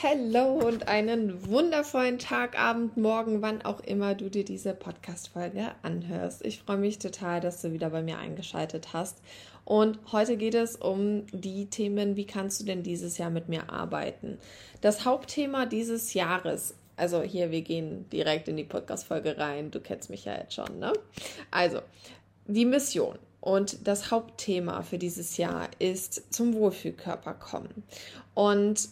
Hallo und einen wundervollen Tag, Abend, Morgen, wann auch immer du dir diese Podcast-Folge anhörst. Ich freue mich total, dass du wieder bei mir eingeschaltet hast. Und heute geht es um die Themen, wie kannst du denn dieses Jahr mit mir arbeiten? Das Hauptthema dieses Jahres also hier, wir gehen direkt in die Podcast-Folge rein. Du kennst mich ja jetzt schon, ne? Also, die Mission und das Hauptthema für dieses Jahr ist zum Wohlfühlkörper kommen. Und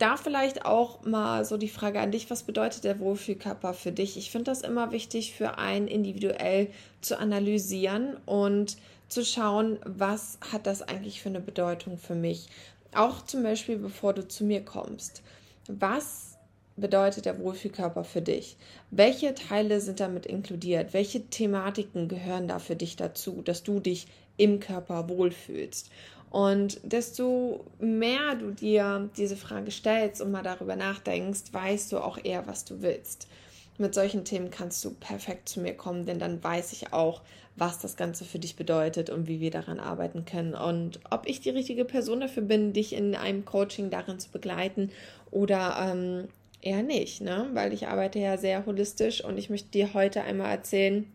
da vielleicht auch mal so die Frage an dich, was bedeutet der Wohlfühlkörper für dich? Ich finde das immer wichtig für einen individuell zu analysieren und zu schauen, was hat das eigentlich für eine Bedeutung für mich? Auch zum Beispiel, bevor du zu mir kommst. Was bedeutet der Wohlfühlkörper für dich? Welche Teile sind damit inkludiert? Welche Thematiken gehören da für dich dazu, dass du dich im Körper wohlfühlst? Und desto mehr du dir diese Frage stellst und mal darüber nachdenkst, weißt du auch eher, was du willst. Mit solchen Themen kannst du perfekt zu mir kommen, denn dann weiß ich auch, was das Ganze für dich bedeutet und wie wir daran arbeiten können und ob ich die richtige Person dafür bin, dich in einem Coaching darin zu begleiten oder ähm, eher nicht, ne? weil ich arbeite ja sehr holistisch und ich möchte dir heute einmal erzählen,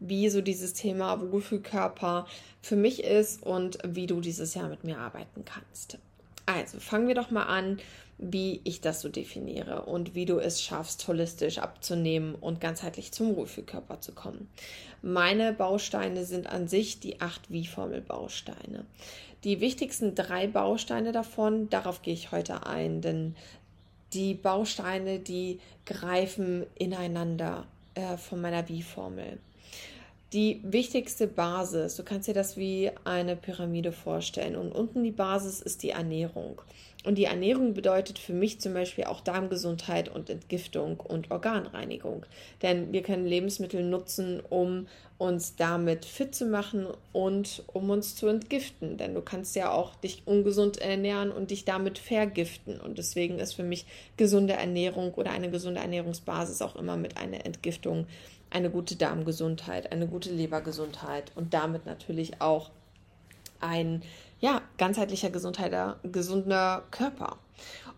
wie so dieses Thema Wohlfühlkörper für mich ist und wie du dieses Jahr mit mir arbeiten kannst. Also fangen wir doch mal an, wie ich das so definiere und wie du es schaffst, holistisch abzunehmen und ganzheitlich zum Wohlfühlkörper zu kommen. Meine Bausteine sind an sich die 8-Wie-Formel-Bausteine. Die wichtigsten drei Bausteine davon, darauf gehe ich heute ein, denn die Bausteine, die greifen ineinander äh, von meiner Wie-Formel die wichtigste Basis. Du kannst dir das wie eine Pyramide vorstellen. Und unten die Basis ist die Ernährung. Und die Ernährung bedeutet für mich zum Beispiel auch Darmgesundheit und Entgiftung und Organreinigung. Denn wir können Lebensmittel nutzen, um uns damit fit zu machen und um uns zu entgiften. Denn du kannst ja auch dich ungesund ernähren und dich damit vergiften. Und deswegen ist für mich gesunde Ernährung oder eine gesunde Ernährungsbasis auch immer mit einer Entgiftung eine gute Darmgesundheit, eine gute Lebergesundheit und damit natürlich auch ein ja, ganzheitlicher gesunder Körper.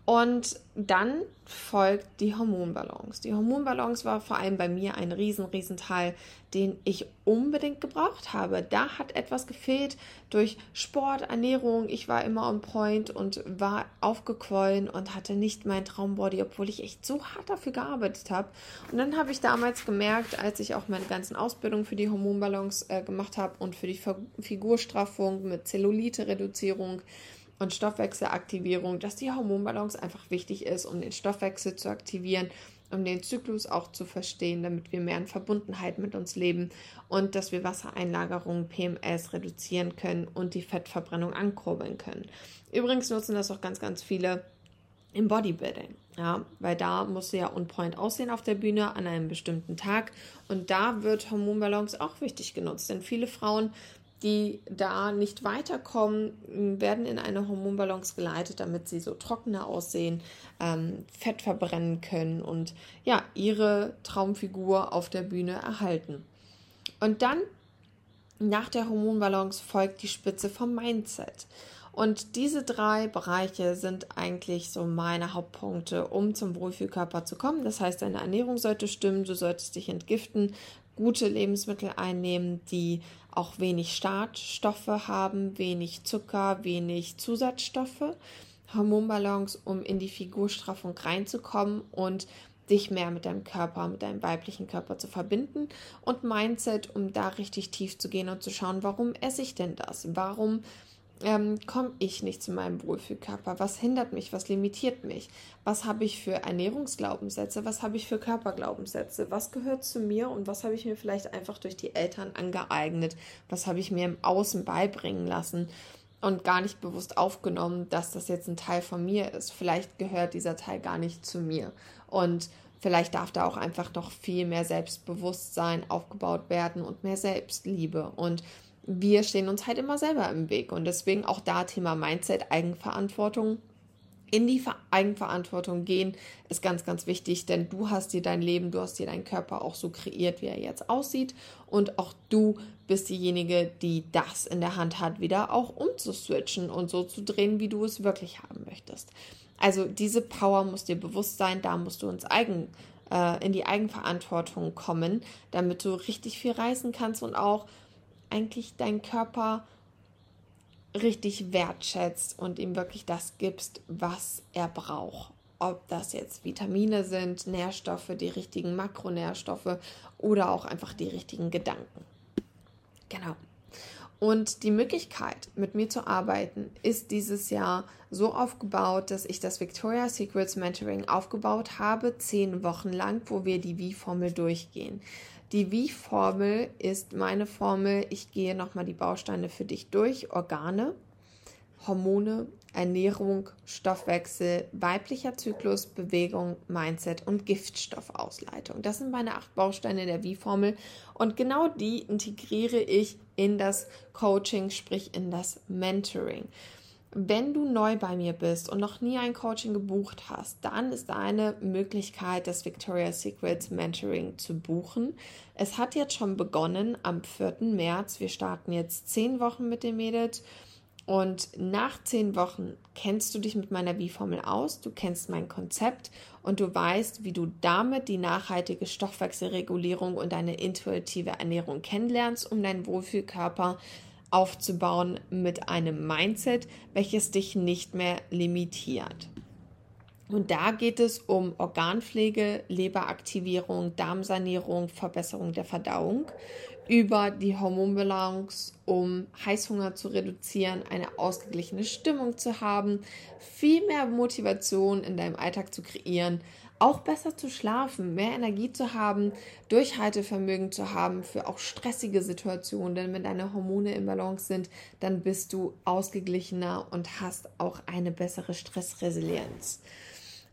Und dann folgt die Hormonbalance. Die Hormonbalance war vor allem bei mir ein riesen, riesen Teil, den ich unbedingt gebraucht habe. Da hat etwas gefehlt durch Sport, Ernährung. Ich war immer on point und war aufgequollen und hatte nicht mein Traumbody, obwohl ich echt so hart dafür gearbeitet habe. Und dann habe ich damals gemerkt, als ich auch meine ganzen Ausbildungen für die Hormonbalance äh, gemacht habe und für die Figurstraffung mit Zellulite-Reduzierung, und Stoffwechselaktivierung, dass die Hormonbalance einfach wichtig ist, um den Stoffwechsel zu aktivieren, um den Zyklus auch zu verstehen, damit wir mehr in Verbundenheit mit uns leben und dass wir Wassereinlagerungen, PMS reduzieren können und die Fettverbrennung ankurbeln können. Übrigens nutzen das auch ganz, ganz viele im Bodybuilding. Ja, weil da musst du ja on point aussehen auf der Bühne an einem bestimmten Tag. Und da wird Hormonbalance auch wichtig genutzt. Denn viele Frauen die da nicht weiterkommen, werden in eine Hormonbalance geleitet, damit sie so trockener aussehen, ähm, Fett verbrennen können und ja, ihre Traumfigur auf der Bühne erhalten. Und dann nach der Hormonbalance folgt die Spitze vom Mindset. Und diese drei Bereiche sind eigentlich so meine Hauptpunkte, um zum Wohlfühlkörper zu kommen. Das heißt, deine Ernährung sollte stimmen, du solltest dich entgiften, gute Lebensmittel einnehmen, die auch wenig Startstoffe haben, wenig Zucker, wenig Zusatzstoffe. Hormonbalance, um in die Figurstraffung reinzukommen und dich mehr mit deinem Körper, mit deinem weiblichen Körper zu verbinden und Mindset, um da richtig tief zu gehen und zu schauen, warum esse ich denn das? Warum ähm, komme ich nicht zu meinem Wohlfühlkörper? Was hindert mich? Was limitiert mich? Was habe ich für Ernährungsglaubenssätze? Was habe ich für Körperglaubenssätze? Was gehört zu mir und was habe ich mir vielleicht einfach durch die Eltern angeeignet? Was habe ich mir im Außen beibringen lassen? Und gar nicht bewusst aufgenommen, dass das jetzt ein Teil von mir ist. Vielleicht gehört dieser Teil gar nicht zu mir. Und vielleicht darf da auch einfach noch viel mehr Selbstbewusstsein aufgebaut werden und mehr Selbstliebe. Und wir stehen uns halt immer selber im Weg. Und deswegen auch da Thema Mindset, Eigenverantwortung. In die Eigenverantwortung gehen ist ganz, ganz wichtig, denn du hast dir dein Leben, du hast dir deinen Körper auch so kreiert, wie er jetzt aussieht. Und auch du bist diejenige, die das in der Hand hat, wieder auch umzuswitchen und so zu drehen, wie du es wirklich haben möchtest. Also diese Power muss dir bewusst sein, da musst du ins Eigen, äh, in die Eigenverantwortung kommen, damit du richtig viel reisen kannst und auch eigentlich deinen Körper richtig wertschätzt und ihm wirklich das gibst, was er braucht. Ob das jetzt Vitamine sind, Nährstoffe, die richtigen Makronährstoffe oder auch einfach die richtigen Gedanken. Genau. Und die Möglichkeit, mit mir zu arbeiten, ist dieses Jahr so aufgebaut, dass ich das Victoria's Secrets Mentoring aufgebaut habe, zehn Wochen lang, wo wir die Wie-Formel durchgehen. Die Wie-Formel ist meine Formel. Ich gehe nochmal die Bausteine für dich durch. Organe, Hormone, Ernährung, Stoffwechsel, weiblicher Zyklus, Bewegung, Mindset und Giftstoffausleitung. Das sind meine acht Bausteine der Wie-Formel und genau die integriere ich in das Coaching, sprich in das Mentoring. Wenn du neu bei mir bist und noch nie ein Coaching gebucht hast, dann ist eine Möglichkeit, das Victoria's Secrets Mentoring zu buchen. Es hat jetzt schon begonnen am 4. März. Wir starten jetzt zehn Wochen mit dem Mädels. Und nach zehn Wochen kennst du dich mit meiner Wie-Formel aus, du kennst mein Konzept und du weißt, wie du damit die nachhaltige Stoffwechselregulierung und deine intuitive Ernährung kennenlernst, um deinen Wohlfühlkörper aufzubauen mit einem Mindset, welches dich nicht mehr limitiert. Und da geht es um Organpflege, Leberaktivierung, Darmsanierung, Verbesserung der Verdauung, über die Hormonbalance, um Heißhunger zu reduzieren, eine ausgeglichene Stimmung zu haben, viel mehr Motivation in deinem Alltag zu kreieren, auch besser zu schlafen, mehr Energie zu haben, Durchhaltevermögen zu haben für auch stressige Situationen. Denn wenn deine Hormone im Balance sind, dann bist du ausgeglichener und hast auch eine bessere Stressresilienz.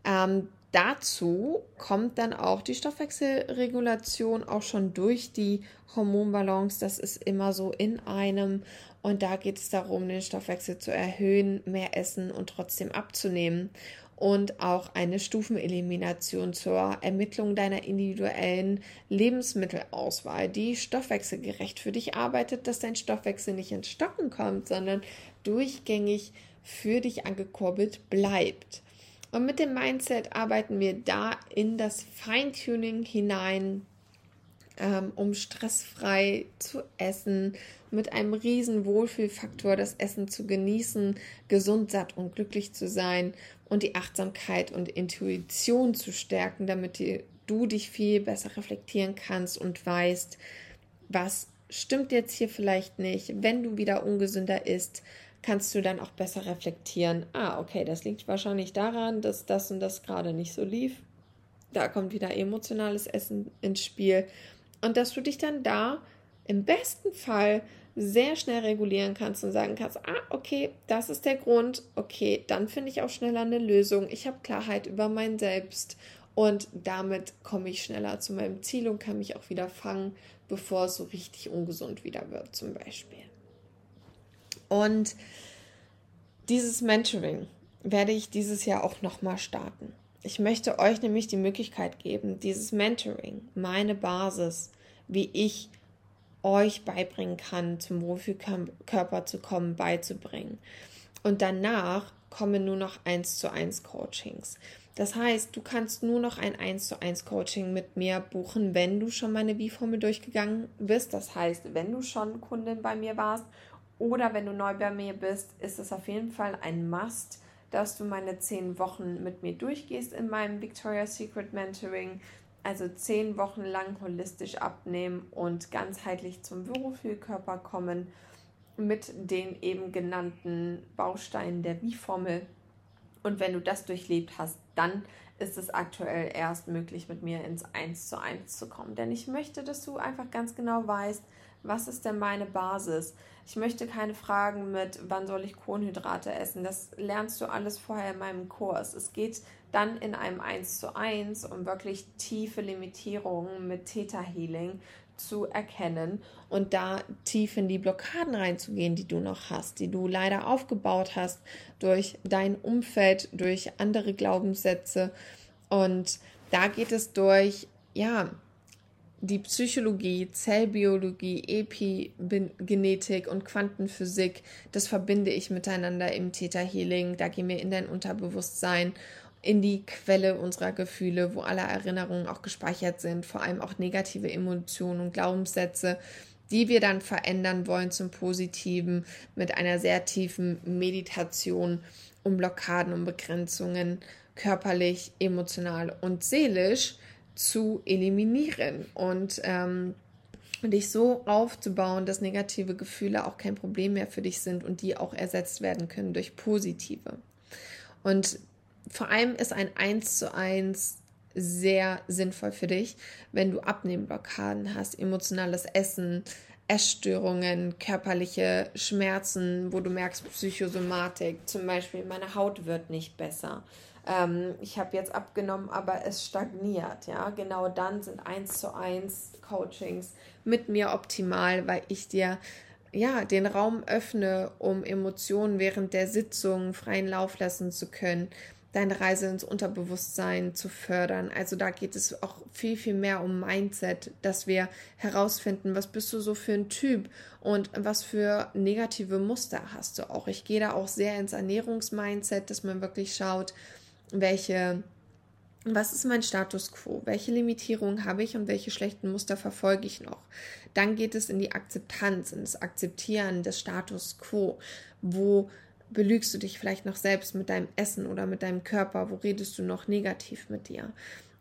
Ähm, dazu kommt dann auch die Stoffwechselregulation auch schon durch die Hormonbalance. Das ist immer so in einem. Und da geht es darum, den Stoffwechsel zu erhöhen, mehr essen und trotzdem abzunehmen und auch eine Stufenelimination zur Ermittlung deiner individuellen Lebensmittelauswahl, die stoffwechselgerecht für dich arbeitet, dass dein Stoffwechsel nicht ins Stocken kommt, sondern durchgängig für dich angekurbelt bleibt. Und mit dem Mindset arbeiten wir da in das Feintuning hinein, ähm, um stressfrei zu essen, mit einem riesen Wohlfühlfaktor das Essen zu genießen, gesund, satt und glücklich zu sein und die Achtsamkeit und Intuition zu stärken, damit die, du dich viel besser reflektieren kannst und weißt, was stimmt jetzt hier vielleicht nicht. Wenn du wieder ungesünder isst, kannst du dann auch besser reflektieren. Ah, okay, das liegt wahrscheinlich daran, dass das und das gerade nicht so lief. Da kommt wieder emotionales Essen ins Spiel. Und dass du dich dann da im besten Fall sehr schnell regulieren kannst und sagen kannst, ah, okay, das ist der Grund, okay, dann finde ich auch schneller eine Lösung. Ich habe Klarheit über mein Selbst und damit komme ich schneller zu meinem Ziel und kann mich auch wieder fangen, bevor es so richtig ungesund wieder wird, zum Beispiel. Und dieses Mentoring werde ich dieses Jahr auch nochmal starten. Ich möchte euch nämlich die Möglichkeit geben, dieses Mentoring, meine Basis, wie ich euch beibringen kann, zum Wohlfühlkörper zu kommen, beizubringen. Und danach kommen nur noch 1 zu 1 Coachings. Das heißt, du kannst nur noch ein 1 zu 1 Coaching mit mir buchen, wenn du schon meine Wie-Formel durchgegangen bist. Das heißt, wenn du schon Kundin bei mir warst oder wenn du neu bei mir bist, ist es auf jeden Fall ein Must, dass du meine 10 Wochen mit mir durchgehst in meinem Victoria's Secret Mentoring also zehn Wochen lang holistisch abnehmen und ganzheitlich zum Wohlfühlkörper kommen mit den eben genannten Bausteinen der Wie-Formel. Und wenn du das durchlebt hast, dann ist es aktuell erst möglich, mit mir ins 1 zu 1 zu kommen. Denn ich möchte, dass du einfach ganz genau weißt, was ist denn meine Basis? Ich möchte keine Fragen mit, wann soll ich Kohlenhydrate essen? Das lernst du alles vorher in meinem Kurs. Es geht dann in einem 1 zu 1 um wirklich tiefe Limitierungen mit Theta Healing zu erkennen und da tief in die Blockaden reinzugehen, die du noch hast, die du leider aufgebaut hast durch dein Umfeld, durch andere Glaubenssätze. Und da geht es durch, ja, die Psychologie, Zellbiologie, Epigenetik und Quantenphysik, das verbinde ich miteinander im Theta Healing. Da gehen wir in dein Unterbewusstsein, in die Quelle unserer Gefühle, wo alle Erinnerungen auch gespeichert sind, vor allem auch negative Emotionen und Glaubenssätze, die wir dann verändern wollen zum Positiven mit einer sehr tiefen Meditation, um Blockaden, um Begrenzungen körperlich, emotional und seelisch zu eliminieren und ähm, dich so aufzubauen, dass negative Gefühle auch kein Problem mehr für dich sind und die auch ersetzt werden können durch positive. Und vor allem ist ein 1 zu 1 sehr sinnvoll für dich, wenn du Abnehmblockaden hast, emotionales Essen, Essstörungen, körperliche Schmerzen, wo du merkst Psychosomatik, zum Beispiel meine Haut wird nicht besser, ähm, ich habe jetzt abgenommen, aber es stagniert. Ja, genau dann sind eins zu eins Coachings mit mir optimal, weil ich dir ja den Raum öffne, um Emotionen während der Sitzung freien Lauf lassen zu können deine Reise ins Unterbewusstsein zu fördern. Also da geht es auch viel, viel mehr um Mindset, dass wir herausfinden, was bist du so für ein Typ und was für negative Muster hast du auch. Ich gehe da auch sehr ins Ernährungsmindset, dass man wirklich schaut, welche, was ist mein Status quo, welche Limitierungen habe ich und welche schlechten Muster verfolge ich noch. Dann geht es in die Akzeptanz, in das Akzeptieren des Status quo, wo belügst du dich vielleicht noch selbst mit deinem Essen oder mit deinem Körper, wo redest du noch negativ mit dir.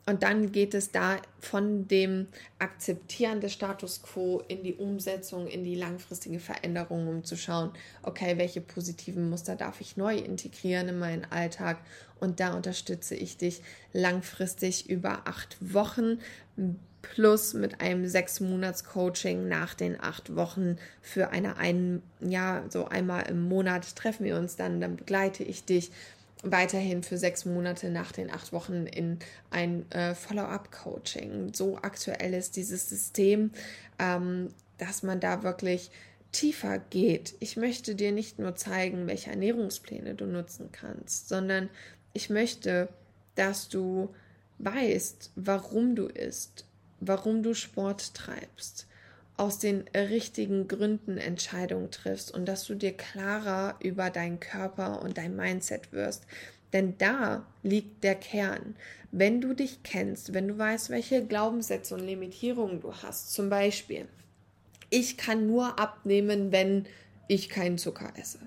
Und dann geht es da von dem Akzeptieren des Status quo in die Umsetzung, in die langfristige Veränderung, um zu schauen, okay, welche positiven Muster darf ich neu integrieren in meinen Alltag. Und da unterstütze ich dich langfristig über acht Wochen plus mit einem sechs Monats Coaching nach den acht Wochen für eine ein ja so einmal im Monat treffen wir uns dann dann begleite ich dich weiterhin für sechs Monate nach den acht Wochen in ein äh, Follow-up-Coaching. So aktuell ist dieses System, ähm, dass man da wirklich tiefer geht. Ich möchte dir nicht nur zeigen, welche Ernährungspläne du nutzen kannst, sondern ich möchte, dass du weißt, warum du isst, warum du Sport treibst, aus den richtigen Gründen Entscheidungen triffst und dass du dir klarer über deinen Körper und dein Mindset wirst. Denn da liegt der Kern. Wenn du dich kennst, wenn du weißt, welche Glaubenssätze und Limitierungen du hast, zum Beispiel, ich kann nur abnehmen, wenn ich keinen Zucker esse.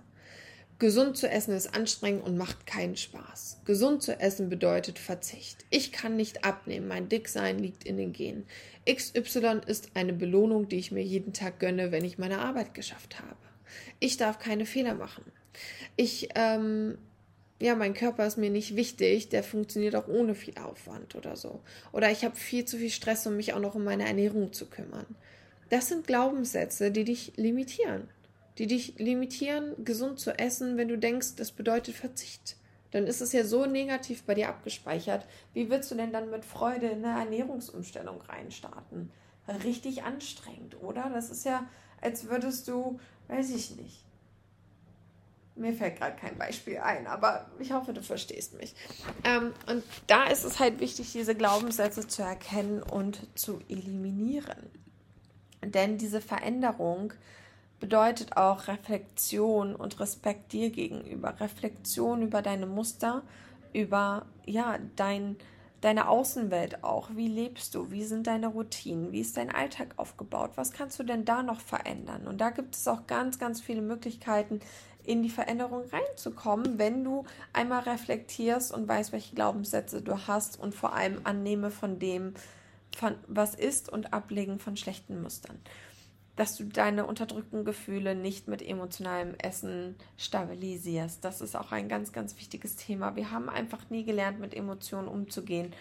Gesund zu essen ist anstrengend und macht keinen Spaß. Gesund zu essen bedeutet Verzicht. Ich kann nicht abnehmen, mein Dicksein liegt in den Genen. XY ist eine Belohnung, die ich mir jeden Tag gönne, wenn ich meine Arbeit geschafft habe. Ich darf keine Fehler machen. Ich, ähm, ja, mein Körper ist mir nicht wichtig, der funktioniert auch ohne viel Aufwand oder so. Oder ich habe viel zu viel Stress, um mich auch noch um meine Ernährung zu kümmern. Das sind Glaubenssätze, die dich limitieren die dich limitieren, gesund zu essen, wenn du denkst, das bedeutet Verzicht. Dann ist es ja so negativ bei dir abgespeichert. Wie willst du denn dann mit Freude in eine Ernährungsumstellung reinstarten? Richtig anstrengend, oder? Das ist ja, als würdest du, weiß ich nicht. Mir fällt gerade kein Beispiel ein, aber ich hoffe, du verstehst mich. Ähm, und da ist es halt wichtig, diese Glaubenssätze zu erkennen und zu eliminieren. Denn diese Veränderung bedeutet auch Reflexion und Respekt dir gegenüber. Reflexion über deine Muster, über ja, dein, deine Außenwelt auch. Wie lebst du? Wie sind deine Routinen? Wie ist dein Alltag aufgebaut? Was kannst du denn da noch verändern? Und da gibt es auch ganz, ganz viele Möglichkeiten, in die Veränderung reinzukommen, wenn du einmal reflektierst und weißt, welche Glaubenssätze du hast und vor allem annehme von dem, von was ist und ablegen von schlechten Mustern dass du deine unterdrückten Gefühle nicht mit emotionalem Essen stabilisierst. Das ist auch ein ganz, ganz wichtiges Thema. Wir haben einfach nie gelernt, mit Emotionen umzugehen.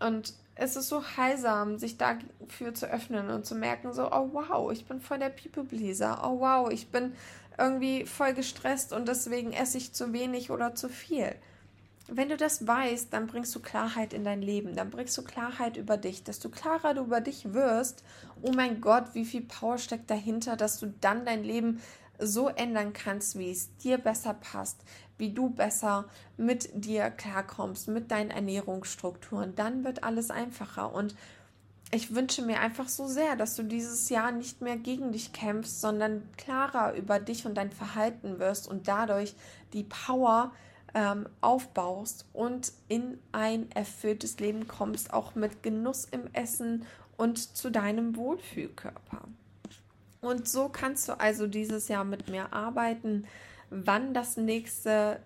Und es ist so heilsam, sich dafür zu öffnen und zu merken, so, oh wow, ich bin voll der People-Pleaser. Oh wow, ich bin irgendwie voll gestresst und deswegen esse ich zu wenig oder zu viel wenn du das weißt, dann bringst du Klarheit in dein Leben, dann bringst du Klarheit über dich, desto klarer du über dich wirst, oh mein Gott, wie viel Power steckt dahinter, dass du dann dein Leben so ändern kannst, wie es dir besser passt, wie du besser mit dir klarkommst, mit deinen Ernährungsstrukturen, dann wird alles einfacher. Und ich wünsche mir einfach so sehr, dass du dieses Jahr nicht mehr gegen dich kämpfst, sondern klarer über dich und dein Verhalten wirst und dadurch die Power ähm, aufbaust und in ein erfülltes Leben kommst, auch mit Genuss im Essen und zu deinem Wohlfühlkörper. Und so kannst du also dieses Jahr mit mir arbeiten. Wann das nächste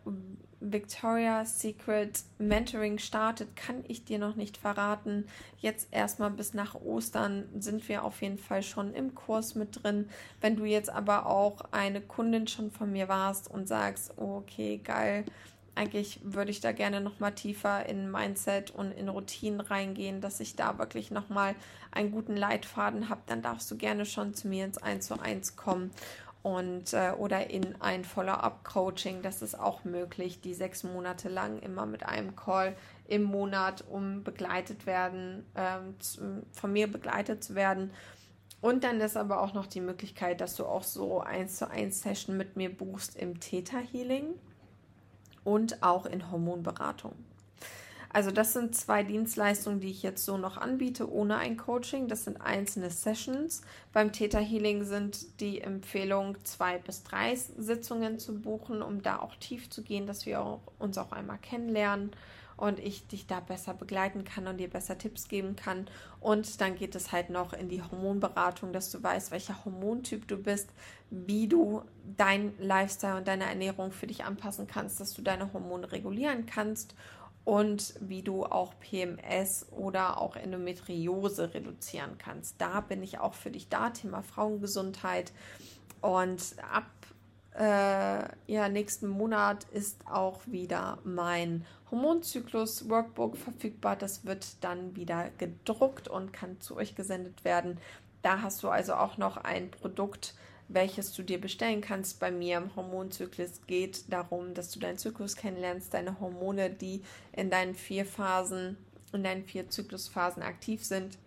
Victoria's Secret Mentoring startet, kann ich dir noch nicht verraten. Jetzt erstmal bis nach Ostern sind wir auf jeden Fall schon im Kurs mit drin. Wenn du jetzt aber auch eine Kundin schon von mir warst und sagst, okay, geil, eigentlich würde ich da gerne noch mal tiefer in Mindset und in Routinen reingehen, dass ich da wirklich noch mal einen guten Leitfaden habe, dann darfst du gerne schon zu mir ins 1 zu 1 kommen und äh, oder in ein Follow-up-Coaching. Das ist auch möglich, die sechs Monate lang immer mit einem Call im Monat, um begleitet werden, ähm, zu, von mir begleitet zu werden. Und dann ist aber auch noch die Möglichkeit, dass du auch so eins zu eins Session mit mir buchst im Theta Healing und auch in Hormonberatung. Also das sind zwei Dienstleistungen, die ich jetzt so noch anbiete, ohne ein Coaching. Das sind einzelne Sessions. Beim Theta Healing sind die Empfehlung, zwei bis drei Sitzungen zu buchen, um da auch tief zu gehen, dass wir auch, uns auch einmal kennenlernen und ich dich da besser begleiten kann und dir besser Tipps geben kann. Und dann geht es halt noch in die Hormonberatung, dass du weißt, welcher Hormontyp du bist, wie du dein Lifestyle und deine Ernährung für dich anpassen kannst, dass du deine Hormone regulieren kannst und wie du auch PMS oder auch Endometriose reduzieren kannst. Da bin ich auch für dich da, Thema Frauengesundheit. Und ab äh, ja, nächsten Monat ist auch wieder mein Hormonzyklus-Workbook verfügbar. Das wird dann wieder gedruckt und kann zu euch gesendet werden. Da hast du also auch noch ein Produkt, welches du dir bestellen kannst bei mir im Hormonzyklus, geht darum, dass du deinen Zyklus kennenlernst, deine Hormone, die in deinen vier Phasen, in deinen vier Zyklusphasen aktiv sind,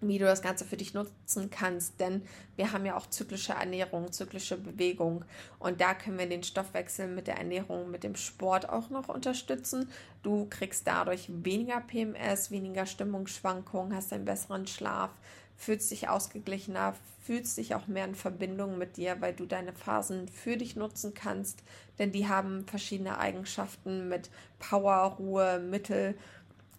wie du das Ganze für dich nutzen kannst, denn wir haben ja auch zyklische Ernährung, zyklische Bewegung. Und da können wir den Stoffwechsel mit der Ernährung, mit dem Sport auch noch unterstützen. Du kriegst dadurch weniger PMS, weniger Stimmungsschwankungen, hast einen besseren Schlaf, fühlst dich ausgeglichener, fühlst dich auch mehr in Verbindung mit dir, weil du deine Phasen für dich nutzen kannst, denn die haben verschiedene Eigenschaften mit Power, Ruhe, Mittel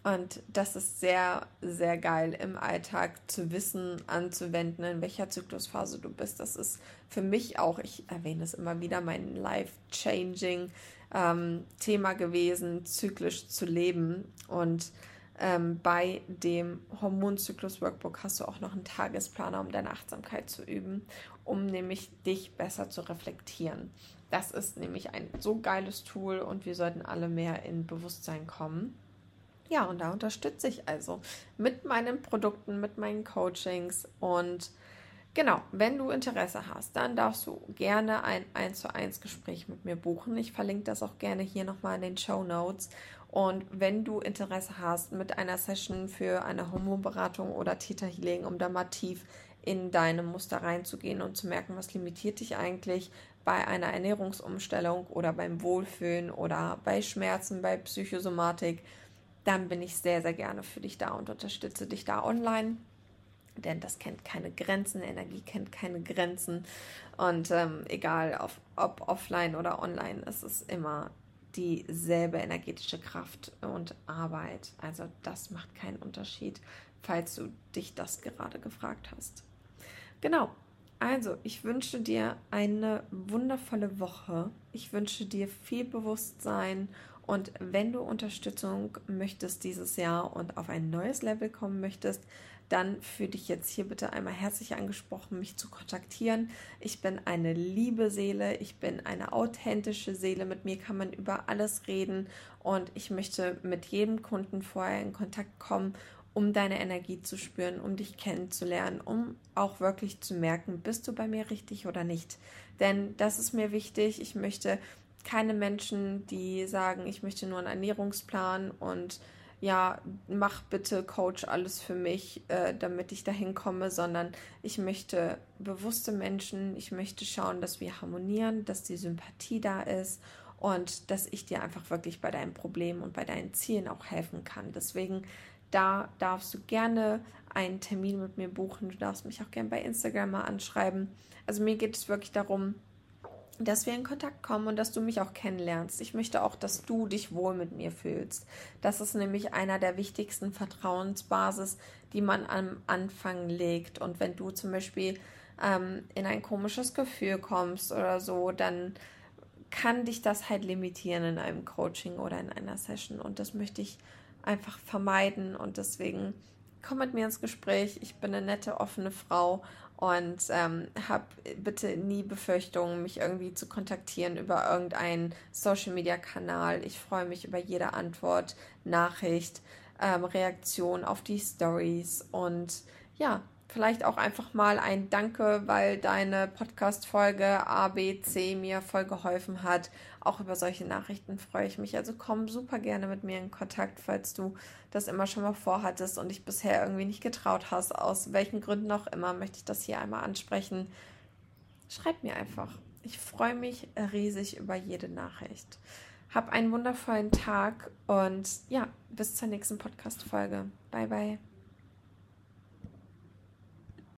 und das ist sehr, sehr geil im Alltag zu wissen, anzuwenden, in welcher Zyklusphase du bist. Das ist für mich auch, ich erwähne es immer wieder, mein life-changing ähm, Thema gewesen, zyklisch zu leben und ähm, bei dem Hormonzyklus-Workbook hast du auch noch einen Tagesplaner, um deine Achtsamkeit zu üben, um nämlich dich besser zu reflektieren. Das ist nämlich ein so geiles Tool und wir sollten alle mehr in Bewusstsein kommen. Ja, und da unterstütze ich also mit meinen Produkten, mit meinen Coachings und Genau, wenn du Interesse hast, dann darfst du gerne ein 1 zu 1 Gespräch mit mir buchen. Ich verlinke das auch gerne hier nochmal in den Show Notes. Und wenn du Interesse hast mit einer Session für eine Hormonberatung oder Theta Healing, um da mal tief in deine Muster reinzugehen und zu merken, was limitiert dich eigentlich bei einer Ernährungsumstellung oder beim Wohlfühlen oder bei Schmerzen, bei Psychosomatik, dann bin ich sehr, sehr gerne für dich da und unterstütze dich da online. Denn das kennt keine Grenzen, Energie kennt keine Grenzen. Und ähm, egal auf, ob offline oder online, es ist immer dieselbe energetische Kraft und Arbeit. Also das macht keinen Unterschied, falls du dich das gerade gefragt hast. Genau. Also, ich wünsche dir eine wundervolle Woche. Ich wünsche dir viel Bewusstsein und wenn du Unterstützung möchtest dieses Jahr und auf ein neues Level kommen möchtest, dann fühle dich jetzt hier bitte einmal herzlich angesprochen, mich zu kontaktieren. Ich bin eine liebe Seele, ich bin eine authentische Seele. Mit mir kann man über alles reden und ich möchte mit jedem Kunden vorher in Kontakt kommen, um deine Energie zu spüren, um dich kennenzulernen, um auch wirklich zu merken, bist du bei mir richtig oder nicht. Denn das ist mir wichtig. Ich möchte keine Menschen, die sagen, ich möchte nur einen Ernährungsplan und ja, mach bitte Coach alles für mich, äh, damit ich dahin komme, sondern ich möchte bewusste Menschen, ich möchte schauen, dass wir harmonieren, dass die Sympathie da ist und dass ich dir einfach wirklich bei deinem Problem und bei deinen Zielen auch helfen kann. Deswegen da darfst du gerne einen Termin mit mir buchen. Du darfst mich auch gerne bei Instagram mal anschreiben. Also mir geht es wirklich darum, dass wir in Kontakt kommen und dass du mich auch kennenlernst. Ich möchte auch, dass du dich wohl mit mir fühlst. Das ist nämlich einer der wichtigsten Vertrauensbasis, die man am Anfang legt. Und wenn du zum Beispiel ähm, in ein komisches Gefühl kommst oder so, dann kann dich das halt limitieren in einem Coaching oder in einer Session. Und das möchte ich einfach vermeiden. Und deswegen komm mit mir ins Gespräch. Ich bin eine nette, offene Frau und ähm, hab bitte nie Befürchtungen, mich irgendwie zu kontaktieren über irgendeinen Social Media Kanal. Ich freue mich über jede Antwort, Nachricht, ähm, Reaktion auf die Stories und ja, vielleicht auch einfach mal ein Danke, weil deine Podcast-Folge ABC mir voll geholfen hat. Auch über solche Nachrichten freue ich mich. Also komm super gerne mit mir in Kontakt, falls du das immer schon mal vorhattest und dich bisher irgendwie nicht getraut hast. Aus welchen Gründen auch immer möchte ich das hier einmal ansprechen. Schreib mir einfach. Ich freue mich riesig über jede Nachricht. Hab einen wundervollen Tag und ja, bis zur nächsten Podcast-Folge. Bye, bye.